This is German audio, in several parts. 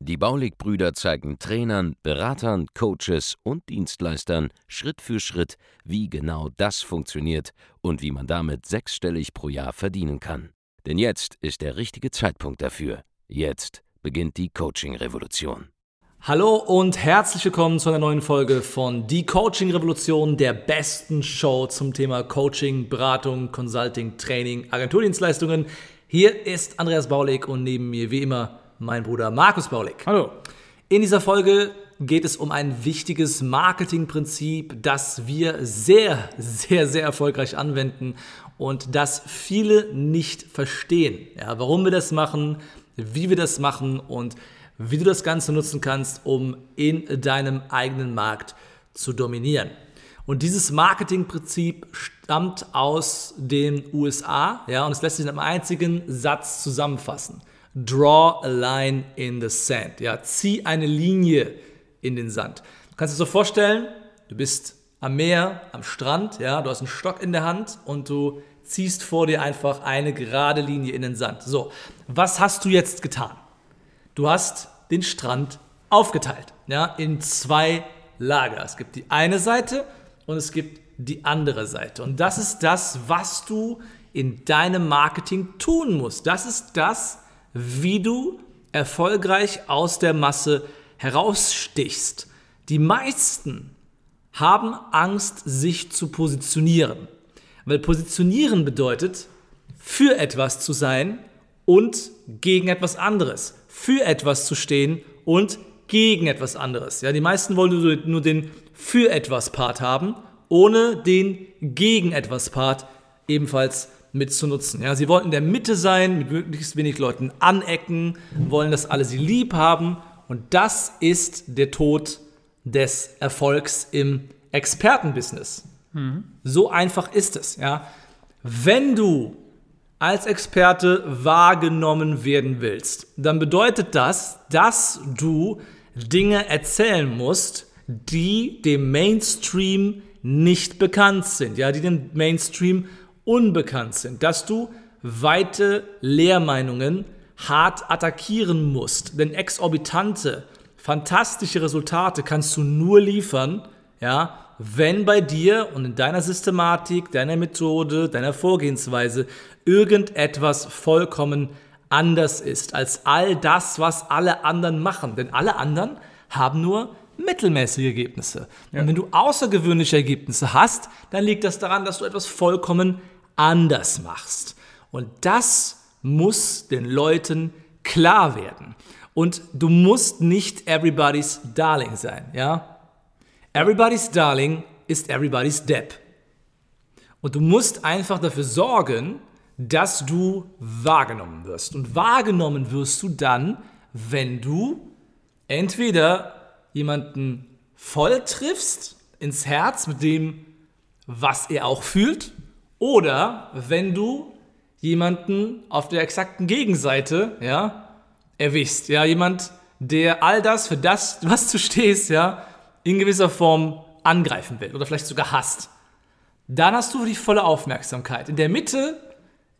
Die Baulig-Brüder zeigen Trainern, Beratern, Coaches und Dienstleistern Schritt für Schritt, wie genau das funktioniert und wie man damit sechsstellig pro Jahr verdienen kann. Denn jetzt ist der richtige Zeitpunkt dafür. Jetzt beginnt die Coaching-Revolution. Hallo und herzlich willkommen zu einer neuen Folge von Die Coaching Revolution, der besten Show zum Thema Coaching, Beratung, Consulting, Training, Agenturdienstleistungen. Hier ist Andreas Baulig und neben mir wie immer mein Bruder Markus Baulig. Hallo. In dieser Folge geht es um ein wichtiges Marketingprinzip, das wir sehr, sehr, sehr erfolgreich anwenden und das viele nicht verstehen. Ja, warum wir das machen, wie wir das machen und wie du das Ganze nutzen kannst, um in deinem eigenen Markt zu dominieren. Und dieses Marketingprinzip stammt aus den USA, ja, und es lässt sich in einem einzigen Satz zusammenfassen. Draw a line in the sand. Ja, zieh eine Linie in den Sand. Du kannst dir so vorstellen, du bist am Meer, am Strand, ja, du hast einen Stock in der Hand und du ziehst vor dir einfach eine gerade Linie in den Sand. So, was hast du jetzt getan? Du hast den Strand aufgeteilt, ja, in zwei Lager. Es gibt die eine Seite und es gibt die andere Seite. Und das ist das, was du in deinem Marketing tun musst. Das ist das, wie du erfolgreich aus der Masse herausstichst. Die meisten haben Angst, sich zu positionieren. Weil positionieren bedeutet, für etwas zu sein und gegen etwas anderes für etwas zu stehen und gegen etwas anderes. Ja, die meisten wollen nur den für etwas Part haben, ohne den gegen etwas Part ebenfalls mitzunutzen. Ja, sie wollen in der Mitte sein, mit möglichst wenig Leuten anecken, wollen, dass alle sie lieb haben und das ist der Tod des Erfolgs im Expertenbusiness. Mhm. So einfach ist es. Ja, wenn du als Experte wahrgenommen werden willst, dann bedeutet das, dass du Dinge erzählen musst, die dem Mainstream nicht bekannt sind, ja, die dem Mainstream unbekannt sind, dass du weite Lehrmeinungen hart attackieren musst, denn exorbitante, fantastische Resultate kannst du nur liefern, ja, wenn bei dir und in deiner Systematik, deiner Methode, deiner Vorgehensweise irgendetwas vollkommen anders ist als all das, was alle anderen machen. Denn alle anderen haben nur mittelmäßige Ergebnisse. Ja. Und wenn du außergewöhnliche Ergebnisse hast, dann liegt das daran, dass du etwas vollkommen anders machst. Und das muss den Leuten klar werden. Und du musst nicht everybody's Darling sein, ja? Everybody's Darling ist everybody's Depp. Und du musst einfach dafür sorgen, dass du wahrgenommen wirst. Und wahrgenommen wirst du dann, wenn du entweder jemanden voll triffst ins Herz mit dem, was er auch fühlt, oder wenn du jemanden auf der exakten Gegenseite, ja, erwischst. Ja, jemand, der all das, für das, was du stehst, ja, in gewisser Form angreifen will oder vielleicht sogar hasst, dann hast du die volle Aufmerksamkeit. In der Mitte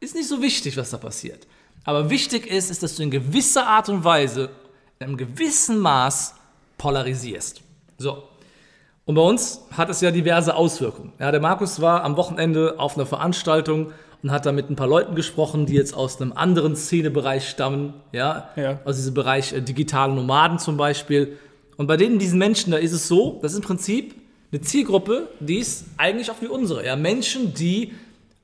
ist nicht so wichtig, was da passiert. Aber wichtig ist, ist, dass du in gewisser Art und Weise, in einem gewissen Maß polarisierst. So. Und bei uns hat es ja diverse Auswirkungen. Ja, der Markus war am Wochenende auf einer Veranstaltung und hat da mit ein paar Leuten gesprochen, die jetzt aus einem anderen Szenebereich stammen, ja, ja. aus diesem Bereich äh, digitale Nomaden zum Beispiel. Und bei denen, diesen Menschen, da ist es so, das ist im Prinzip eine Zielgruppe, die ist eigentlich auch wie unsere. Ja? Menschen, die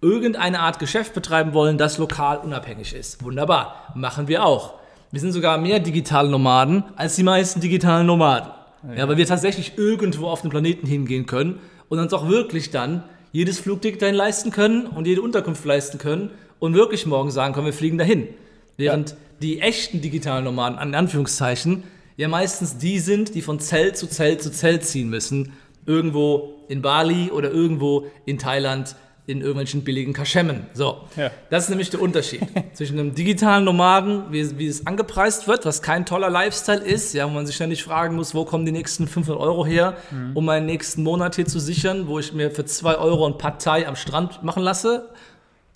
irgendeine Art Geschäft betreiben wollen, das lokal unabhängig ist. Wunderbar, machen wir auch. Wir sind sogar mehr digitale Nomaden als die meisten digitalen Nomaden. Ja, weil wir tatsächlich irgendwo auf den Planeten hingehen können und uns auch wirklich dann jedes Flugticket dahin leisten können und jede Unterkunft leisten können und wirklich morgen sagen können, wir fliegen dahin. Während ja. die echten digitalen Nomaden, an Anführungszeichen, ja meistens die sind, die von Zelt zu Zelt zu Zelt ziehen müssen. Irgendwo in Bali oder irgendwo in Thailand in irgendwelchen billigen Kaschemmen. So, Ja. das ist nämlich der Unterschied zwischen einem digitalen Nomaden, wie, wie es angepreist wird, was kein toller Lifestyle ist, ja, wo man sich ständig fragen muss, wo kommen die nächsten 500 Euro her, um meinen nächsten Monat hier zu sichern, wo ich mir für 2 Euro ein Partei am Strand machen lasse.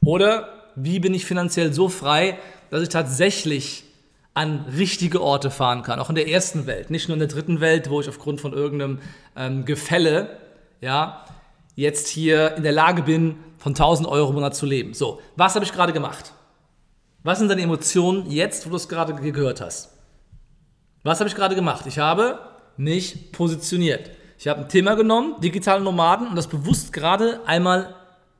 Oder wie bin ich finanziell so frei, dass ich tatsächlich an richtige Orte fahren kann, auch in der ersten Welt, nicht nur in der dritten Welt, wo ich aufgrund von irgendeinem ähm, Gefälle, ja, jetzt hier in der Lage bin, von 1000 Euro im Monat zu leben. So, was habe ich gerade gemacht? Was sind deine Emotionen jetzt, wo du es gerade ge- gehört hast? Was habe ich gerade gemacht? Ich habe mich positioniert. Ich habe ein Thema genommen, digitale Nomaden, und das bewusst gerade einmal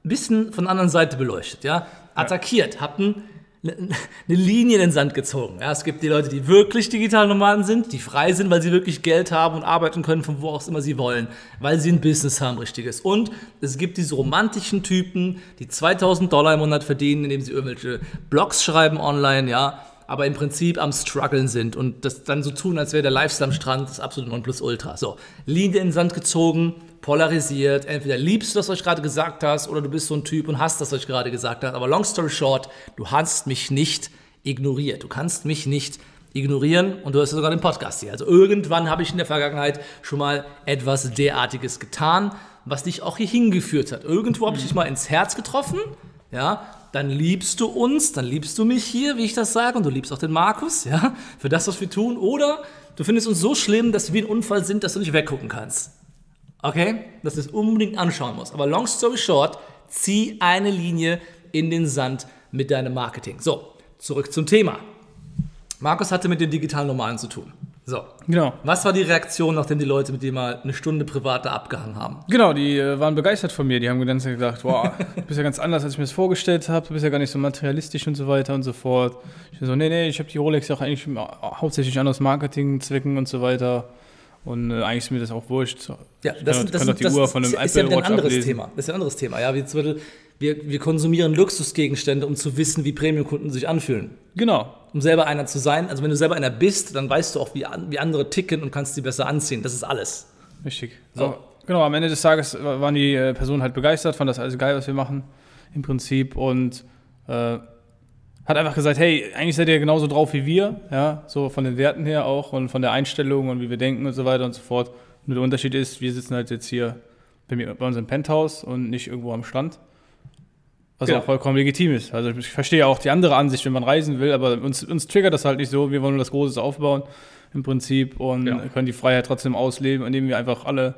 ein bisschen von der anderen Seite beleuchtet, ja, attackiert, habe ein, eine Linie in den Sand gezogen. Ja, es gibt die Leute, die wirklich digitale Nomaden sind, die frei sind, weil sie wirklich Geld haben und arbeiten können, von wo auch immer sie wollen, weil sie ein Business haben, richtiges. Und es gibt diese romantischen Typen, die 2000 Dollar im Monat verdienen, indem sie irgendwelche Blogs schreiben online, ja, aber im Prinzip am struggeln sind und das dann so tun, als wäre der Lifestyle am Strand das absolute Nonplusultra. So, Linie in den Sand gezogen, polarisiert, entweder liebst du das, was ich gerade gesagt hast, oder du bist so ein Typ und hast das, was ich gerade gesagt habe. Aber long story short, du hast mich nicht ignoriert. Du kannst mich nicht ignorieren und du hast ja sogar den Podcast hier. Also irgendwann habe ich in der Vergangenheit schon mal etwas derartiges getan, was dich auch hier hingeführt hat. Irgendwo habe ich dich mal ins Herz getroffen, ja, dann liebst du uns, dann liebst du mich hier, wie ich das sage, und du liebst auch den Markus, ja, für das, was wir tun. Oder du findest uns so schlimm, dass wir ein Unfall sind, dass du nicht weggucken kannst. Okay? Dass du es unbedingt anschauen musst. Aber long story short, zieh eine Linie in den Sand mit deinem Marketing. So, zurück zum Thema. Markus hatte mit den digitalen Nomaden zu tun. So. Genau. Was war die Reaktion, nachdem die Leute mit dir mal eine Stunde privat da abgehangen haben? Genau, die äh, waren begeistert von mir. Die haben Zeit gedacht, wow, du bist ja ganz anders, als ich mir das vorgestellt habe. Du bist ja gar nicht so materialistisch und so weiter und so fort. Ich so, nee, nee, ich habe die Rolex ja auch eigentlich hauptsächlich an aus Marketingzwecken und so weiter. Und äh, eigentlich ist mir das auch wurscht. Ja, das, kann, das, kann das, von einem ist ja ein anderes ablesen. Thema. Das ist ja ein anderes Thema. Ja, wie zum Beispiel, wir, wir konsumieren Luxusgegenstände, um zu wissen, wie Premium-Kunden sich anfühlen. Genau. Um selber einer zu sein. Also wenn du selber einer bist, dann weißt du auch, wie, wie andere ticken und kannst sie besser anziehen. Das ist alles. Richtig. So. So. Genau, am Ende des Tages waren die äh, Personen halt begeistert, fanden das alles geil, was wir machen, im Prinzip. Und äh, hat einfach gesagt, hey, eigentlich seid ihr genauso drauf wie wir, ja, so von den Werten her auch und von der Einstellung und wie wir denken und so weiter und so fort. Nur der Unterschied ist, wir sitzen halt jetzt hier bei, mir, bei uns im Penthouse und nicht irgendwo am Strand. Was Ja. auch vollkommen legitim ist. Also ich verstehe auch die andere Ansicht, wenn man reisen will, aber uns, uns triggert das halt nicht so. Wir wollen nur das Große aufbauen im Prinzip und Ja. können die Freiheit trotzdem ausleben, indem wir einfach alle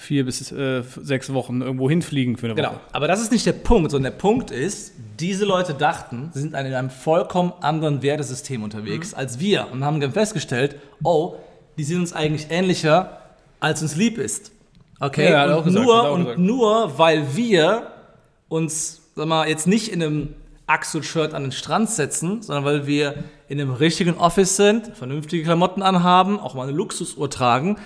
vier bis äh, sechs Wochen irgendwo hinfliegen für eine Genau. Woche. Aber das ist nicht der Punkt, sondern der Punkt ist, diese Leute dachten, sie sind in einem vollkommen anderen Wertesystem unterwegs Mhm. als wir und haben dann festgestellt, oh, die sind uns eigentlich ähnlicher, als uns lieb ist. Okay? Ja, und gesagt, nur, und nur weil wir uns, sag mal, jetzt nicht in einem Axel-Shirt an den Strand setzen, sondern weil wir in einem richtigen Office sind, vernünftige Klamotten anhaben, auch mal eine Luxusuhr tragen,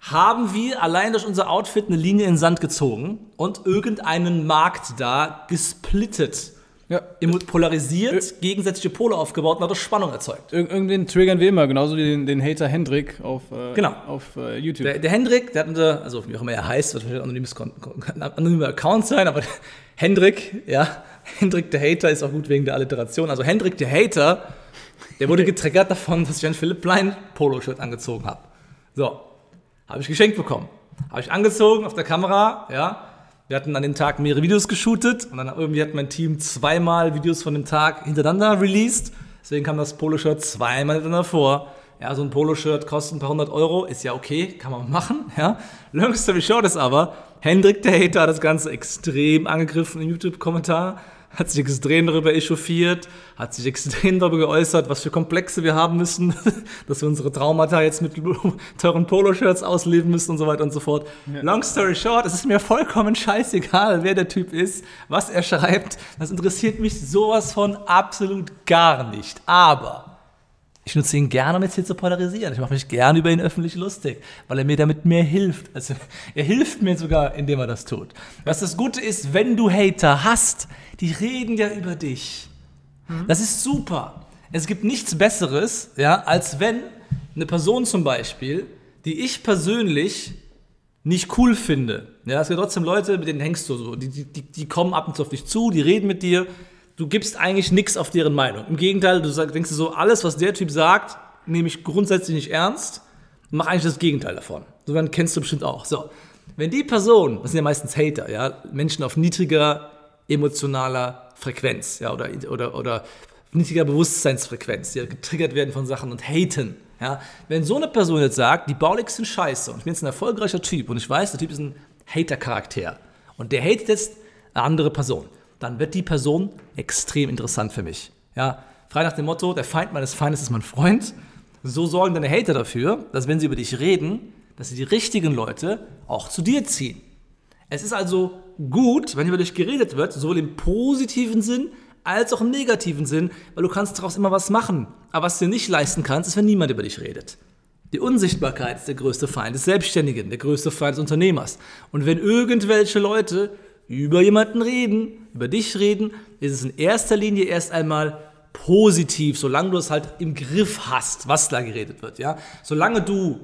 haben wir allein durch unser Outfit eine Linie in den Sand gezogen und irgendeinen Markt da gesplittet, Ja. polarisiert, gegensätzliche Pole aufgebaut und dadurch Spannung erzeugt. Ir irgendwen triggern wir immer, genauso wie den, den Hater Hendrik auf, äh, Genau. auf äh, YouTube. Der, der Hendrik, der hat unter, also wie auch immer er heißt, wird wahrscheinlich ein anonymer Account sein, aber Hendrik, ja, Hendrik der Hater ist auch gut wegen der Alliteration. Also Hendrik der Hater, der wurde getriggert davon, dass ich ein Philipp Plein Poloshirt angezogen habe. So, habe ich geschenkt bekommen. Habe ich angezogen auf der Kamera, ja. Wir hatten an dem Tag mehrere Videos geshootet und dann irgendwie hat mein Team zweimal Videos von dem Tag hintereinander released. Deswegen kam das Poloshirt zweimal hintereinander vor. Ja, so ein Poloshirt kostet ein paar hundert Euro, ist ja okay, kann man machen, ja. Long story short ist aber, Hendrik der Hater hat das Ganze extrem angegriffen im YouTube-Kommentar, hat sich extrem darüber echauffiert, hat sich extrem darüber geäußert, was für Komplexe wir haben müssen, dass wir unsere Traumata jetzt mit teuren Poloshirts ausleben müssen und so weiter und so fort. Long story short, es ist mir vollkommen scheißegal, wer der Typ ist, was er schreibt. Das interessiert mich sowas von absolut gar nicht. Aber ich nutze ihn gerne, um jetzt hier zu polarisieren. Ich mache mich gerne über ihn öffentlich lustig, weil er mir damit mehr hilft. Also er hilft mir sogar, indem er das tut. Was das Gute ist, wenn du Hater hast, die reden ja über dich. Das ist super. Es gibt nichts Besseres, ja, als wenn eine Person zum Beispiel, die ich persönlich nicht cool finde. Ja, es gibt trotzdem Leute, mit denen hängst du so. Die, die, die kommen ab und zu auf dich zu, die reden mit dir. Du gibst eigentlich nichts auf deren Meinung. Im Gegenteil, du sag, denkst so, alles, was der Typ sagt, nehme ich grundsätzlich nicht ernst. Mach eigentlich das Gegenteil davon. So einen kennst du bestimmt auch. So, wenn die Person, das sind ja meistens Hater, ja, Menschen auf niedriger emotionaler Frequenz, ja, oder, oder, oder niedriger Bewusstseinsfrequenz, die getriggert werden von Sachen und haten. Ja? Wenn so eine Person jetzt sagt, die Bauligs sind scheiße und ich bin jetzt ein erfolgreicher Typ und ich weiß, der Typ ist ein Hater-Charakter und der hatet jetzt eine andere Person, dann wird die Person extrem interessant für mich. Ja? Frei nach dem Motto, der Feind meines Feindes ist mein Freund. So sorgen deine Hater dafür, dass wenn sie über dich reden, dass sie die richtigen Leute auch zu dir ziehen. Es ist also gut, wenn über dich geredet wird, sowohl im positiven Sinn als auch im negativen Sinn, weil du kannst daraus immer was machen. Aber was du nicht leisten kannst, ist, wenn niemand über dich redet. Die Unsichtbarkeit ist der größte Feind des Selbstständigen, der größte Feind des Unternehmers. Und wenn irgendwelche Leute über jemanden reden, über dich reden, ist es in erster Linie erst einmal positiv, solange du es halt im Griff hast, was da geredet wird. Ja? Solange du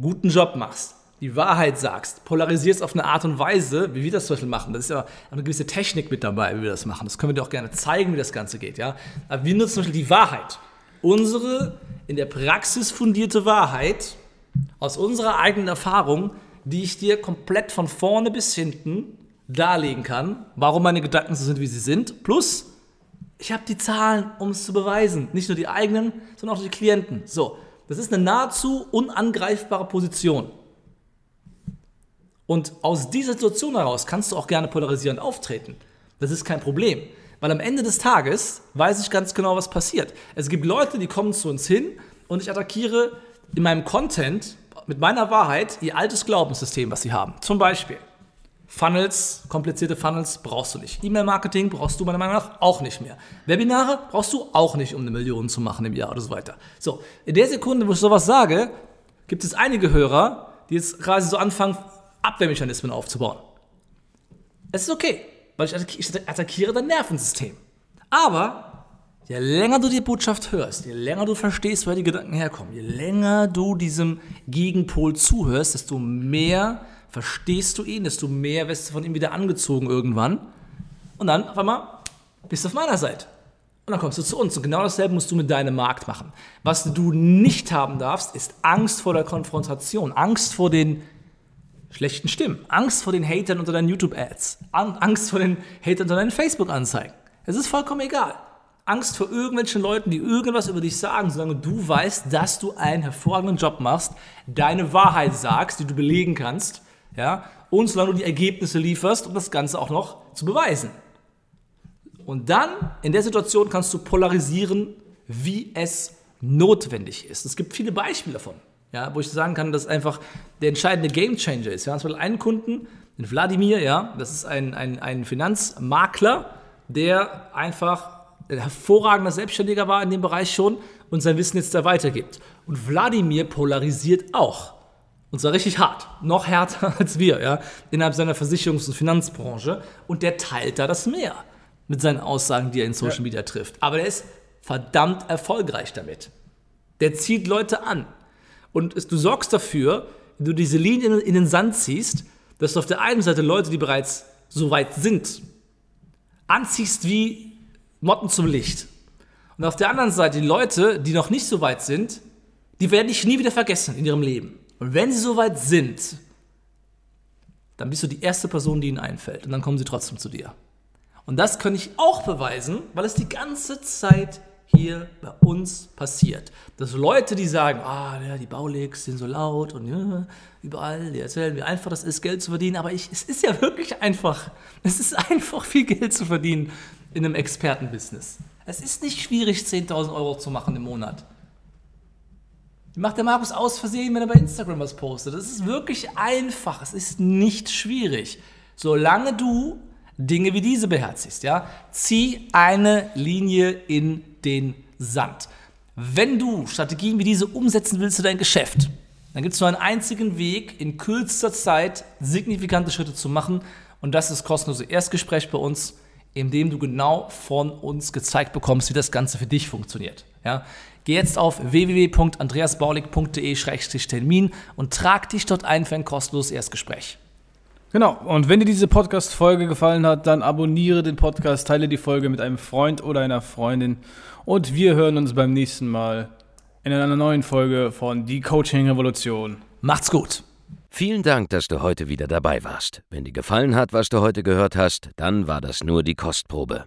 guten Job machst, die Wahrheit sagst, polarisierst auf eine Art und Weise, wie wir das zum Beispiel machen. Das ist ja eine gewisse Technik mit dabei, wie wir das machen. Das können wir dir auch gerne zeigen, wie das Ganze geht. Ja? Aber wir nutzen zum Beispiel die Wahrheit. Unsere in der Praxis fundierte Wahrheit aus unserer eigenen Erfahrung, die ich dir komplett von vorne bis hinten darlegen kann, warum meine Gedanken so sind, wie sie sind. Plus, ich habe die Zahlen, um es zu beweisen. Nicht nur die eigenen, sondern auch die Klienten. So, das ist eine nahezu unangreifbare Position. Und aus dieser Situation heraus kannst du auch gerne polarisierend auftreten. Das ist kein Problem. Weil am Ende des Tages weiß ich ganz genau, was passiert. Es gibt Leute, die kommen zu uns hin und ich attackiere in meinem Content mit meiner Wahrheit ihr altes Glaubenssystem, was sie haben. Zum Beispiel Funnels, komplizierte Funnels brauchst du nicht. E-Mail-Marketing brauchst du meiner Meinung nach auch nicht mehr. Webinare brauchst du auch nicht, um eine Million zu machen im Jahr oder so weiter. So, in der Sekunde, wo ich sowas sage, gibt es einige Hörer, die jetzt quasi so anfangen, Abwehrmechanismen aufzubauen. Es ist okay, weil ich attackiere dein Nervensystem. Aber je länger du die Botschaft hörst, je länger du verstehst, woher die Gedanken herkommen, je länger du diesem Gegenpol zuhörst, desto mehr verstehst du ihn, desto mehr wirst du von ihm wieder angezogen irgendwann. Und dann auf einmal bist du auf meiner Seite. Und dann kommst du zu uns. Und genau dasselbe musst du mit deinem Markt machen. Was du nicht haben darfst, ist Angst vor der Konfrontation, Angst vor den schlechten Stimmen, Angst vor den Hatern unter deinen YouTube-Ads, Angst vor den Hatern unter deinen Facebook-Anzeigen. Es ist vollkommen egal. Angst vor irgendwelchen Leuten, die irgendwas über dich sagen, solange du weißt, dass du einen hervorragenden Job machst, deine Wahrheit sagst, die du belegen kannst, ja, und solange du die Ergebnisse lieferst, um das Ganze auch noch zu beweisen. Und dann, in der Situation, kannst du polarisieren, wie es notwendig ist. Es gibt viele Beispiele davon ja, wo ich sagen kann, dass einfach der entscheidende Gamechanger ist. Wir haben zum Beispiel einen Kunden, den Wladimir, ja, das ist ein, ein, ein Finanzmakler, der einfach ein hervorragender Selbstständiger war in dem Bereich schon und sein Wissen jetzt da weitergibt. Und Wladimir polarisiert auch. Und zwar richtig hart. Noch härter als wir, ja, innerhalb seiner Versicherungs- und Finanzbranche. Und der teilt da das Meer mit seinen Aussagen, die er in Social Media trifft. Aber der ist verdammt erfolgreich damit. Der zieht Leute an. Und es, du sorgst dafür, wenn du diese Linie in, in den Sand ziehst, dass du auf der einen Seite Leute, die bereits so weit sind, anziehst wie Motten zum Licht. Und auf der anderen Seite die Leute, die noch nicht so weit sind, die werden dich nie wieder vergessen in ihrem Leben. Und wenn sie so weit sind, dann bist du die erste Person, die ihnen einfällt. Und dann kommen sie trotzdem zu dir. Und das kann ich auch beweisen, weil es die ganze Zeit hier bei uns passiert. Dass Leute, die sagen, ah, ja, die Baulegs sind so laut und ja, überall, die erzählen, wie einfach das ist, Geld zu verdienen. Aber ich, es ist ja wirklich einfach. Es ist einfach, viel Geld zu verdienen in einem Expertenbusiness. Es ist nicht schwierig, 10.000 Euro zu machen im Monat. Macht der Markus aus Versehen, wenn er bei Instagram was postet. Das ist wirklich einfach. Es ist nicht schwierig. Solange du Dinge wie diese beherzigst, ja, zieh eine Linie in den Sand. Wenn du Strategien wie diese umsetzen willst für dein Geschäft, dann gibt es nur einen einzigen Weg, in kürzester Zeit signifikante Schritte zu machen. Und das ist kostenlose Erstgespräch bei uns indem du genau von uns gezeigt bekommst, wie das Ganze für dich funktioniert. Ja? Geh jetzt auf www.andreasbaulig.de-termin und trag dich dort ein für ein kostenloses Erstgespräch. Genau, und wenn dir diese Podcast-Folge gefallen hat, dann abonniere den Podcast, teile die Folge mit einem Freund oder einer Freundin und wir hören uns beim nächsten Mal in einer neuen Folge von Die Coaching Revolution. Macht's gut! Vielen Dank, dass du heute wieder dabei warst. Wenn dir gefallen hat, was du heute gehört hast, dann war das nur die Kostprobe.